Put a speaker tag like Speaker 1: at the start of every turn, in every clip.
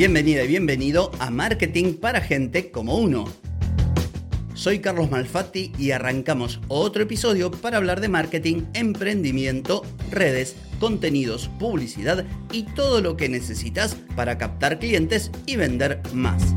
Speaker 1: Bienvenida y bienvenido a Marketing para Gente como Uno. Soy Carlos Malfatti y arrancamos otro episodio para hablar de marketing, emprendimiento, redes, contenidos, publicidad y todo lo que necesitas para captar clientes y vender más.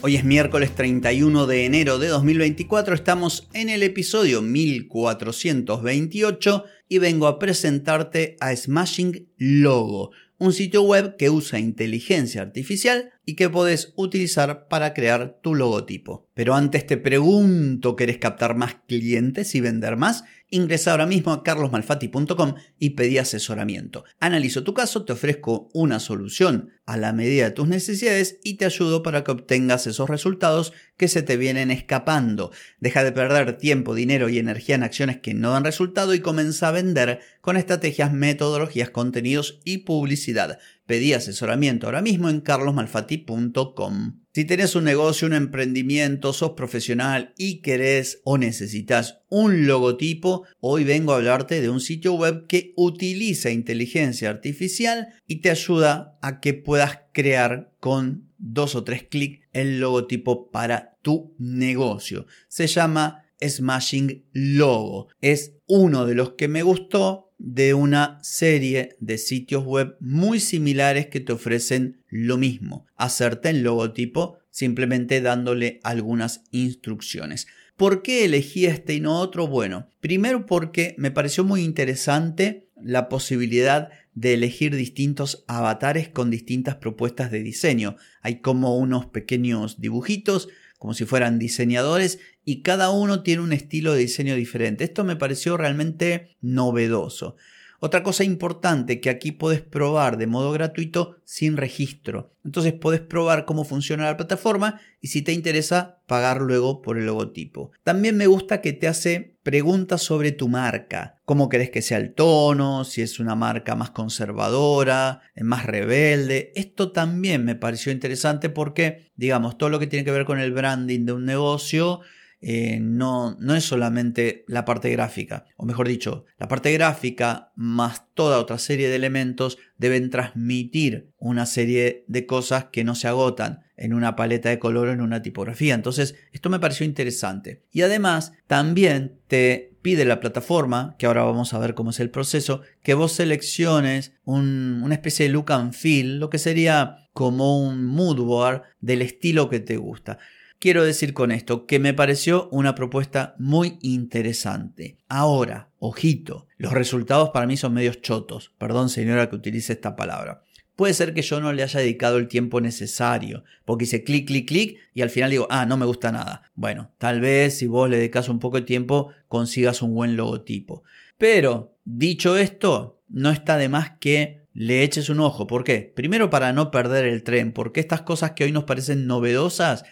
Speaker 1: Hoy es miércoles 31 de enero de 2024, estamos en el episodio 1428 y vengo a presentarte a Smashing Logo, un sitio web que usa inteligencia artificial y que puedes utilizar para crear tu logotipo. Pero antes te pregunto, ¿querés captar más clientes y vender más? Ingresa ahora mismo a carlosmalfatti.com y pedí asesoramiento. Analizo tu caso, te ofrezco una solución a la medida de tus necesidades y te ayudo para que obtengas esos resultados que se te vienen escapando. Deja de perder tiempo, dinero y energía en acciones que no dan resultado y comienza a vender con estrategias, metodologías, contenidos y publicidad. Pedí asesoramiento ahora mismo en carlosmalfatti.com. Si tenés un negocio, un emprendimiento, sos profesional y querés o necesitas un logotipo, hoy vengo a hablarte de un sitio web que utiliza inteligencia artificial y te ayuda a que puedas crear con dos o tres clics el logotipo para tu negocio. Se llama Smashing Logo. Es uno de los que me gustó de una serie de sitios web muy similares que te ofrecen lo mismo, hacerte el logotipo simplemente dándole algunas instrucciones. ¿Por qué elegí este y no otro? Bueno, primero porque me pareció muy interesante la posibilidad de elegir distintos avatares con distintas propuestas de diseño. Hay como unos pequeños dibujitos como si fueran diseñadores y cada uno tiene un estilo de diseño diferente. Esto me pareció realmente novedoso. Otra cosa importante que aquí puedes probar de modo gratuito sin registro. Entonces puedes probar cómo funciona la plataforma y si te interesa pagar luego por el logotipo. También me gusta que te hace preguntas sobre tu marca. ¿Cómo crees que sea el tono? Si es una marca más conservadora, más rebelde. Esto también me pareció interesante porque, digamos, todo lo que tiene que ver con el branding de un negocio eh, no, no es solamente la parte gráfica, o mejor dicho, la parte gráfica más toda otra serie de elementos deben transmitir una serie de cosas que no se agotan en una paleta de color o en una tipografía. Entonces, esto me pareció interesante. Y además, también te pide la plataforma, que ahora vamos a ver cómo es el proceso, que vos selecciones una especie de look and feel, lo que sería como un mood board del estilo que te gusta quiero decir con esto? Que me pareció una propuesta muy interesante. Ahora, ojito, los resultados para mí son medios chotos. Perdón señora que utilice esta palabra. Puede ser que yo no le haya dedicado el tiempo necesario, porque hice clic, clic, clic y al final digo, ah, no me gusta nada. Bueno, tal vez si vos le dedicas un poco de tiempo consigas un buen logotipo. Pero, dicho esto, no está de más que le eches un ojo. ¿Por qué? Primero para no perder el tren, porque estas cosas que hoy nos parecen novedosas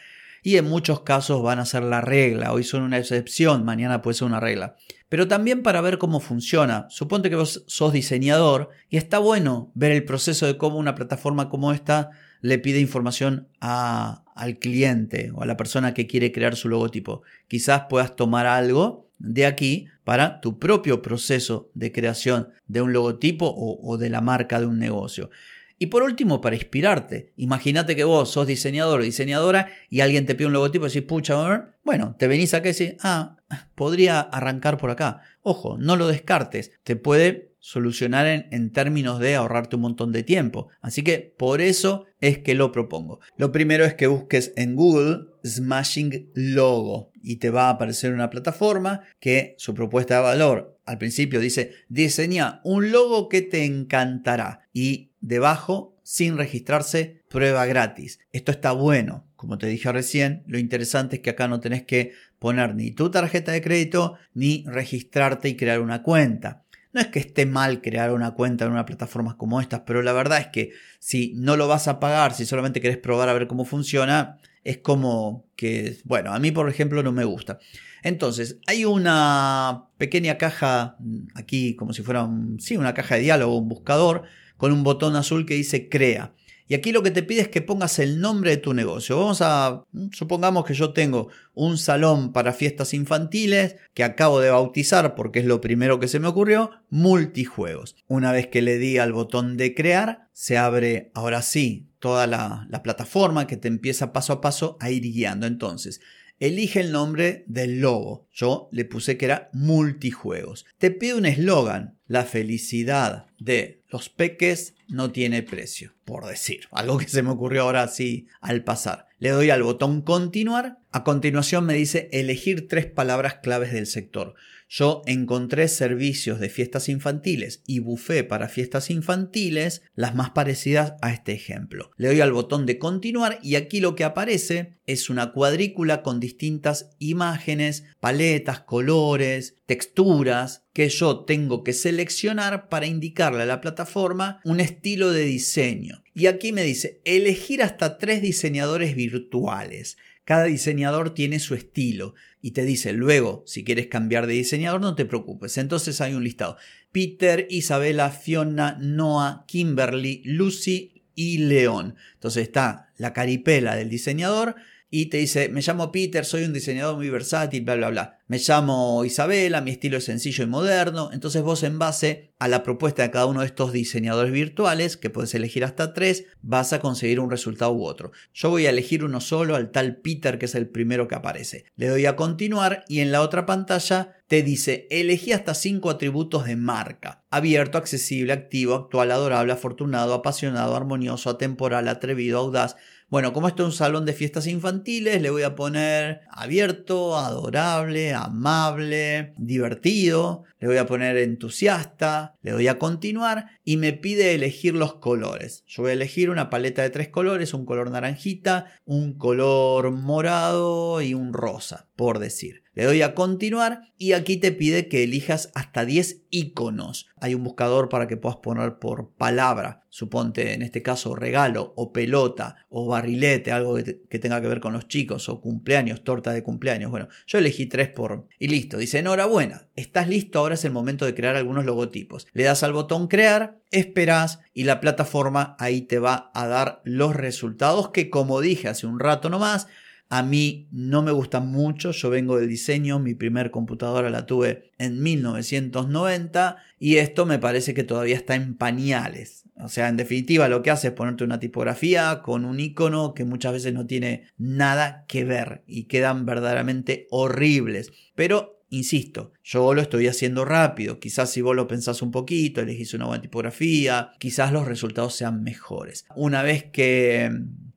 Speaker 1: y en muchos casos van a ser la regla. Hoy son una excepción, mañana puede ser una regla. Pero también para ver cómo funciona. Suponte que vos sos diseñador y está bueno ver el proceso de cómo una plataforma como esta le pide información al cliente o a la persona que quiere crear su logotipo. Quizás puedas tomar algo de aquí para tu propio proceso de creación de un logotipo o, o de la marca de un negocio. Y por último, para inspirarte, imagínate que vos sos diseñador o diseñadora y alguien te pide un logotipo y decís, pucha, bueno, te venís acá y decís, ah, podría arrancar por acá. Ojo, no lo descartes, te puede solucionar en, términos de ahorrarte un montón de tiempo. Así que por eso es que lo propongo. Lo primero es que busques en Google Smashing Logo y te va a aparecer una plataforma que su propuesta de valor al principio dice diseña un logo que te encantará y debajo, sin registrarse, prueba gratis. Esto está bueno. Como te dije recién, lo interesante es que acá no tenés que poner ni tu tarjeta de crédito ni registrarte y crear una cuenta. No es que esté mal crear una cuenta en una plataforma como estas, pero la verdad es que si no lo vas a pagar, si solamente querés probar a ver cómo funciona, es como que, bueno, a mí por ejemplo no me gusta. Entonces, hay una pequeña caja aquí, como si fuera sí, una caja de diálogo, un buscador, con un botón azul que dice crea. Y aquí lo que te pide es que pongas el nombre de tu negocio. Vamos a, supongamos que yo tengo un salón para fiestas infantiles que acabo de bautizar porque es lo primero que se me ocurrió, multijuegos. Una vez que le di al botón de crear, se abre ahora sí toda la, la plataforma que te empieza paso a paso a ir guiando. Entonces, Elige el nombre del logo. Yo le puse que era multijuegos. Te pide un eslogan. La felicidad de los peques no tiene precio, por decir. Algo que se me ocurrió ahora así al pasar. Le doy al botón continuar. A continuación me dice elegir tres palabras claves del sector. Yo encontré servicios de fiestas infantiles y buffet para fiestas infantiles las más parecidas a este ejemplo. Le doy al botón de continuar y aquí lo que aparece es una cuadrícula con distintas imágenes, paletas, colores, texturas que yo tengo que seleccionar para indicarle a la plataforma un estilo de diseño. Y aquí me dice elegir hasta tres diseñadores virtuales. Cada diseñador tiene su estilo y te dice luego, si quieres cambiar de diseñador, no te preocupes. Entonces hay un listado. Peter, Isabela, Fiona, Noah, Kimberly, Lucy y León. Entonces está la caripela del diseñador y te dice, me llamo Peter, soy un diseñador muy versátil, bla, bla, bla. Me llamo Isabela, mi estilo es sencillo y moderno. Entonces vos en base a la propuesta de cada uno de estos diseñadores virtuales, que puedes elegir hasta tres, vas a conseguir un resultado u otro. Yo voy a elegir uno solo, al tal Peter, que es el primero que aparece. Le doy a continuar y en la otra pantalla te dice, elegí hasta cinco atributos de marca. Abierto, accesible, activo, actual, adorable, afortunado, apasionado, armonioso, atemporal, atrevido, audaz bueno, como esto es un salón de fiestas infantiles, le voy a poner abierto, adorable, amable, divertido, le voy a poner entusiasta, le doy a continuar y me pide elegir los colores. Yo voy a elegir una paleta de tres colores, un color naranjita, un color morado y un rosa, por decir. Le doy a continuar y aquí te pide que elijas hasta 10 iconos. Hay un buscador para que puedas poner por palabra. Suponte en este caso regalo o pelota o barrilete, algo que, tenga que ver con los chicos o cumpleaños, torta de cumpleaños. Bueno, yo elegí tres por... Y listo. Dice, enhorabuena, estás listo, ahora es el momento de crear algunos logotipos. Le das al botón crear, esperas y la plataforma ahí te va a dar los resultados que como dije hace un rato nomás, a mí no me gustan mucho, yo vengo del diseño, mi primer computadora la tuve en 1990 y esto me parece que todavía está en pañales. O sea, en definitiva lo que hace es ponerte una tipografía con un icono que muchas veces no tiene nada que ver y quedan verdaderamente horribles. Pero Insisto, yo lo estoy haciendo rápido. Quizás si vos lo pensás un poquito, elegís una buena tipografía, quizás los resultados sean mejores. Una vez que,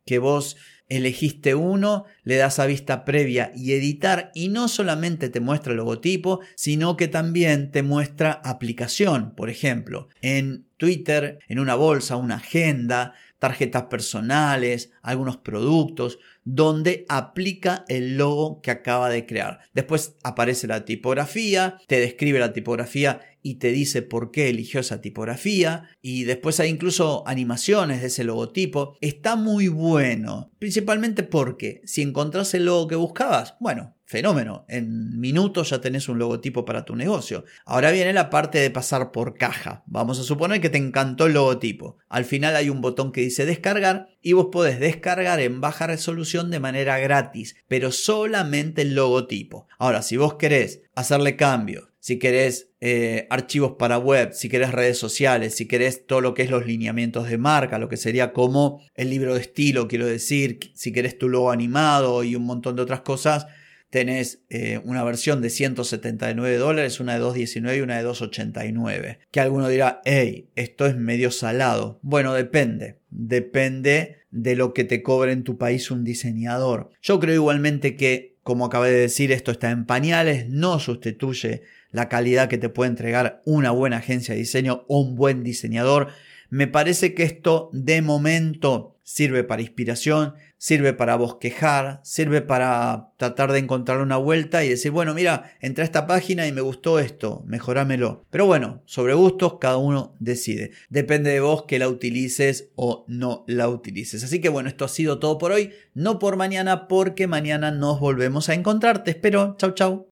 Speaker 1: que vos elegiste uno, le das a vista previa y editar y no solamente te muestra el logotipo, sino que también te muestra aplicación, por ejemplo, en Twitter, en una bolsa, una agenda, tarjetas personales, algunos productos, donde aplica el logo que acaba de crear. Después aparece la tipografía, te describe la tipografía y te dice por qué eligió esa tipografía y después hay incluso animaciones de ese logotipo. Está muy bueno, principalmente porque si encontrás el logo que buscabas, bueno, fenómeno, en minutos ya tenés un logotipo para tu negocio. Ahora viene la parte de pasar por caja. Vamos a suponer que te encantó el logotipo. Al final hay un botón que dice descargar y vos podés descargar en baja resolución de manera gratis, pero solamente el logotipo. Ahora, si vos querés hacerle cambios, si querés eh, archivos para web, si querés redes sociales, si querés todo lo que es los lineamientos de marca, lo que sería como el libro de estilo, quiero decir, si querés tu logo animado y un montón de otras cosas, tenés eh, una versión de 179 dólares, una de 219 y una de 289. Que alguno dirá, hey, esto es medio salado. Bueno, depende. Depende de lo que te cobre en tu país un diseñador. Yo creo igualmente que, como acabé de decir, esto está en pañales, no sustituye la calidad que te puede entregar una buena agencia de diseño o un buen diseñador. Me parece que esto de momento sirve para inspiración, sirve para bosquejar, sirve para tratar de encontrar una vuelta y decir, bueno, mira, entré a esta página y me gustó esto, mejorámelo. Pero bueno, sobre gustos cada uno decide. Depende de vos que la utilices o no la utilices. Así que bueno, esto ha sido todo por hoy, no por mañana, porque mañana nos volvemos a encontrar. Te espero. Chau, chau.